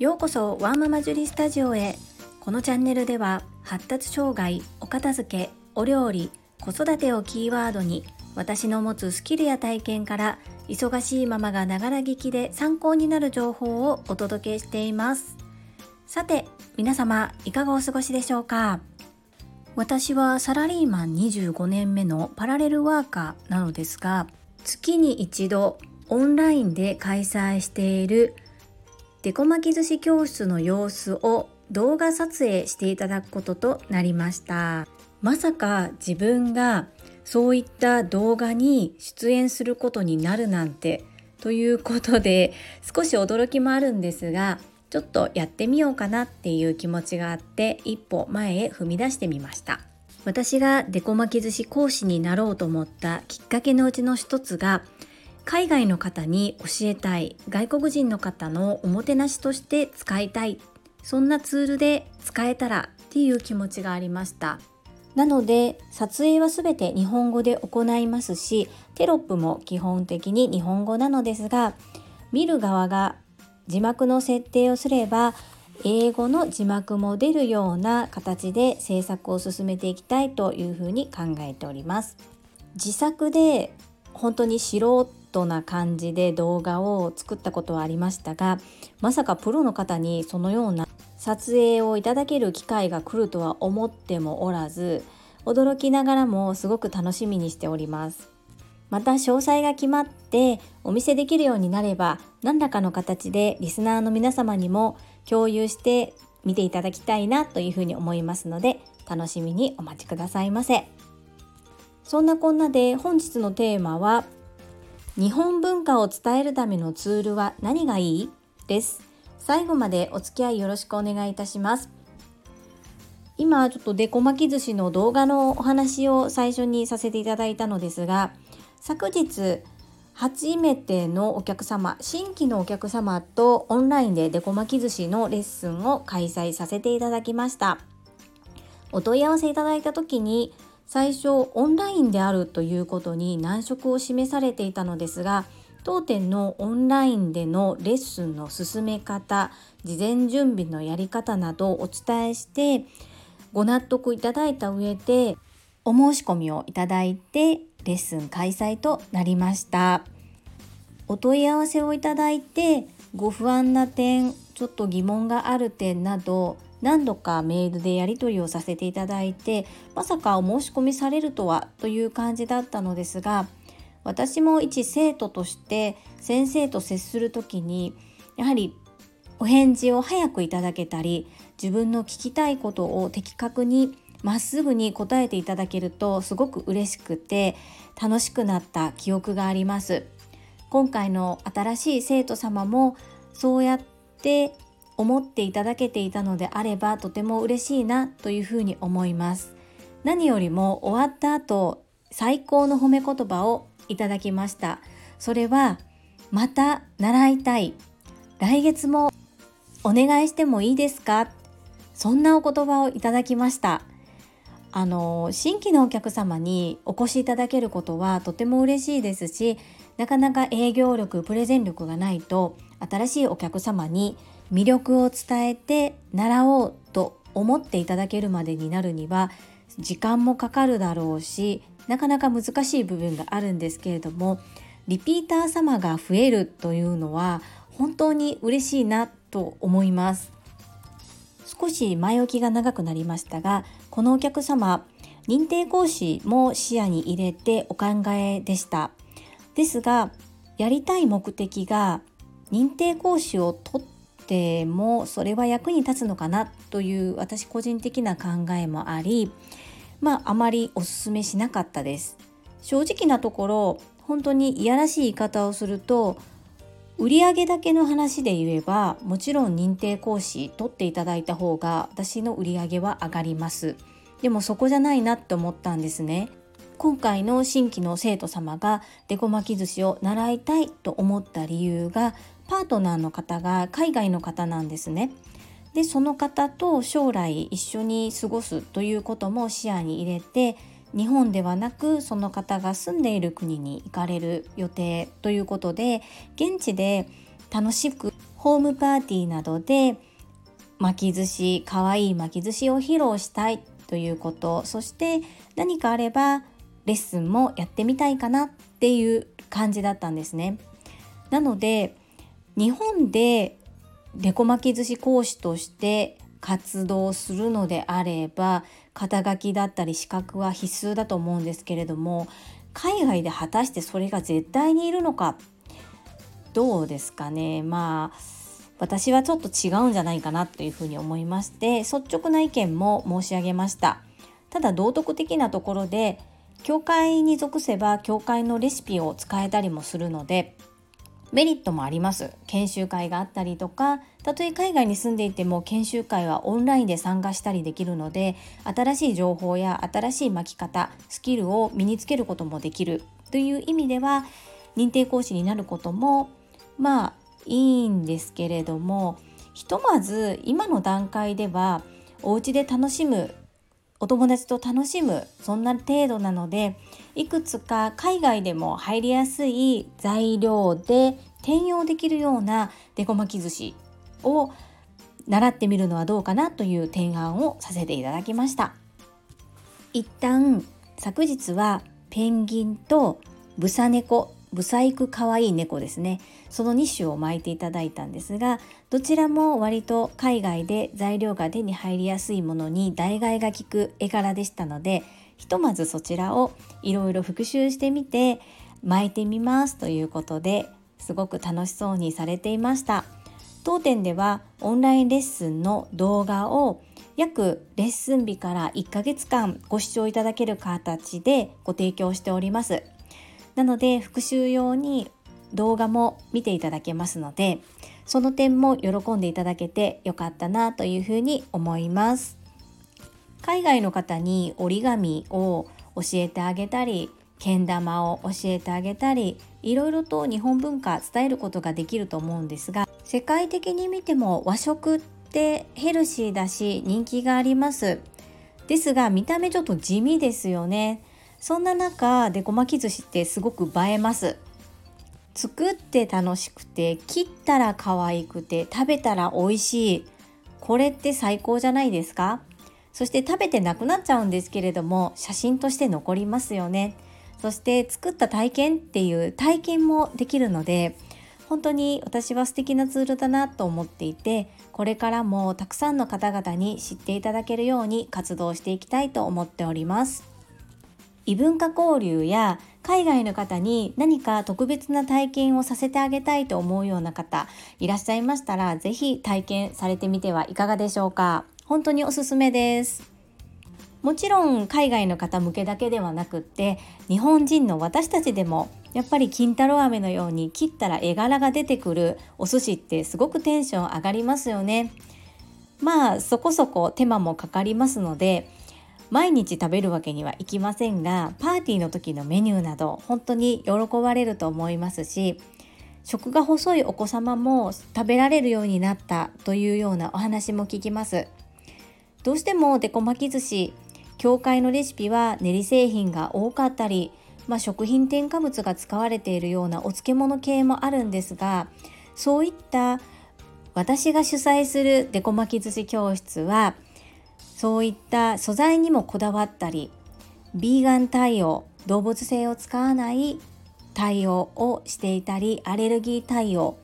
ようこそワーママジュリスタジオへ。このチャンネルでは発達障害お片付けお料理子育てをキーワードに私の持つスキルや体験から忙しいママがながら聞きで参考になる情報をお届けしています。さて皆様いかがお過ごしでしょうか？私はサラリーマン25年目のパラレルワーカーなのですが月に一度オンラインで開催しているデコ巻き寿司教室の様子を動画撮影していただくこととなりました。まさか自分がそういった動画に出演することになるなんてということで少し驚きもあるんですがちょっとやってみようかなっていう気持ちがあって一歩前へ踏み出してみました。私がデコ巻き寿司講師になろうと思ったきっかけのうちの一つが海外の方に教えたい外国人の方のおもてなしとして使いたいそんなツールで使えたらっていう気持ちがありました。なので撮影は全て日本語で行いますしテロップも基本的に日本語なのですが見る側が字幕の設定をすれば英語の字幕も出るような形で制作を進めていきたいというふうに考えております。自作で本当に素人な感じで動画を作ったことはありましたがまさかプロの方にそのような撮影をいただける機会が来るとは思ってもおらず驚きながらもすごく楽しみにしております。また詳細が決まってお見せできるようになれば何らかの形でリスナーの皆様にも共有して見ていただきたいなというふうに思いますので楽しみにお待ちくださいませ。そんなこんなで本日のテーマは日本文化を伝えるためのツールは何がいい？です。最後までお付き合いよろしくお願いいたします。今ちょっとデコ巻き寿司の動画のお話を最初にさせていただいたのですが昨日初めてのお客様新規のお客様とオンラインでデコ巻き寿司のレッスンを開催させていただきました。お問い合わせいただいた時に最初オンラインであるということに難色を示されていたのですが当店のオンラインでのレッスンの進め方事前準備のやり方などをお伝えしてご納得いただいた上でお申し込みをいただいてレッスン開催となりました。お問い合わせをいただいてご不安な点ちょっと疑問がある点など何度かメールでやり取りをさせていただいてまさかお申し込みされるとはという感じだったのですが私も一生徒として先生と接する時にやはりお返事を早くいただけたり自分の聞きたいことを的確にまっすぐに答えていただけるとすごく嬉しくて楽しくなった記憶があります。今回の新しい生徒様もそうやって思っていただけていたのであればとても嬉しいなというふうに思います。何よりも終わった後最高の褒め言葉をいただきました。それはまた習いたい。来月もお願いしてもいいですか？そんなお言葉をいただきました。あの新規のお客様にお越しいただけることはとても嬉しいですしなかなか営業力プレゼン力がないと新しいお客様に魅力を伝えて習おうと思っていただけるまでになるには時間もかかるだろうしなかなか難しい部分があるんですけれどもリピーター様が増えるというのは本当に嬉しいなと思います。少し前置きが長くなりましたがこのお客様認定講師も視野に入れてお考えでした。ですがやりたい目的が認定講師を取ってもそれは役に立つのかなという私個人的な考えもありまああまりおすすめしなかったです。正直なところ本当にいやらしい言い方をすると売上だけの話で言えばもちろん認定講師取っていただいた方が私の売り上げは上がります。でもそこじゃないなって思ったんですね。今回の新規の生徒様がデコ巻き寿司を習いたいと思った理由がパートナーの方が海外の方なんですねでその方と将来一緒に過ごすということも視野に入れて日本ではなくその方が住んでいる国に行かれる予定ということで現地で楽しくホームパーティーなどで巻き寿司かわいい巻き寿司を披露したいということそして何かあればレッスンもやってみたいかなっていう感じだったんですね。なので日本でデコ巻き寿司講師として活動するのであれば肩書きだったり資格は必須だと思うんですけれども海外で果たしてそれが絶対にいるのかどうですかね。まあ私はちょっと違うんじゃないかなというふうに思いまして率直な意見も申し上げました。ただ道徳的なところで教会に属せば教会のレシピを使えたりもするのでメリットもあります。研修会があったりとかたとえ海外に住んでいても研修会はオンラインで参加したりできるので新しい情報や新しい巻き方スキルを身につけることもできる。という意味では認定講師になることもまあいいんですけれどもひとまず今の段階ではお家で楽しむお友達と楽しむそんな程度なのでいくつか海外でも入りやすい材料で転用できるようなデコ巻き寿司を習ってみるのはどうかなという提案をさせていただきました。一旦昨日はペンギンとブサ猫ブサイクかわい猫ですね。その2種を巻いていただいたんですがどちらも割と海外で材料が手に入りやすいものに代替が利く絵柄でしたのでひとまずそちらをいろいろ復習してみて巻いてみますということですごく楽しそうにされていました。当店ではオンラインレッスンの動画を約レッスン日から1ヶ月間ご視聴いただける形でご提供しております。なので復習用に動画も見ていただけますのでその点も喜んでいただけてよかったなというふうに思います。海外の方に折り紙を教えてあげたりけん玉を教えてあげたりいろいろと日本文化伝えることができると思うんですが世界的に見ても和食ってヘルシーだし人気があります。ですが見た目ちょっと地味ですよね。そんな中でごまき寿司ってすごく映えます。作って楽しくて切ったら可愛くて食べたら美味しい。これって最高じゃないですか？そして食べてなくなっちゃうんですけれども写真として残りますよね。そして作った体験っていう体験もできるので本当に私は素敵なツールだなと思っていてこれからもたくさんの方々に知っていただけるように活動していきたいと思っております。異文化交流や海外の方に何か特別な体験をさせてあげたいと思うような方いらっしゃいましたら是非体験されてみてはいかがでしょうか。本当におすすめです。もちろん海外の方向けだけではなくって日本人の私たちでもやっぱり金太郎飴のように切ったら絵柄が出てくるお寿司ってすごくテンション上がりますよね。まあそこそこ手間もかかりますので毎日食べるわけにはいきませんがパーティーの時のメニューなど本当に喜ばれると思いますし食が細いお子様も食べられるようになったというようなお話も聞きます。どうしてもデコ巻き寿司教会のレシピは練り製品が多かったり、まあ、食品添加物が使われているようなお漬物系もあるんですがそういった私が主催するデコ巻き寿司教室はそういった素材にもこだわったりビーガン対応動物性を使わない対応をしていたりアレルギー対応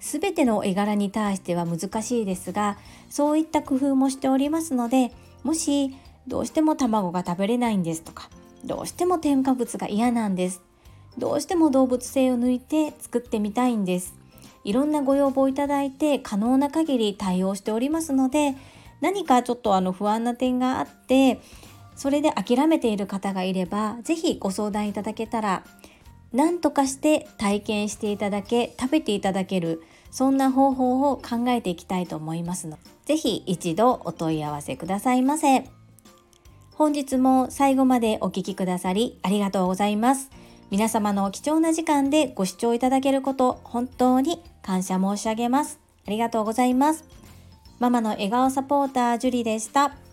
全ての絵柄に対しては難しいですがそういった工夫もしておりますのでもしどうしても卵が食べれないんですとかどうしても添加物が嫌なんですどうしても動物性を抜いて作ってみたいんですいろんなご要望いただいて可能な限り対応しておりますので何かちょっとあの不安な点があってそれで諦めている方がいれば是非ご相談いただけたら何とかして体験していただけ食べていただけるそんな方法を考えていきたいと思いますので是非一度お問い合わせくださいませ。本日も最後までお聴きくださりありがとうございます。皆様の貴重な時間でご視聴いただけること本当に感謝申し上げます。ありがとうございます。ママの笑顔サポータージュリでした。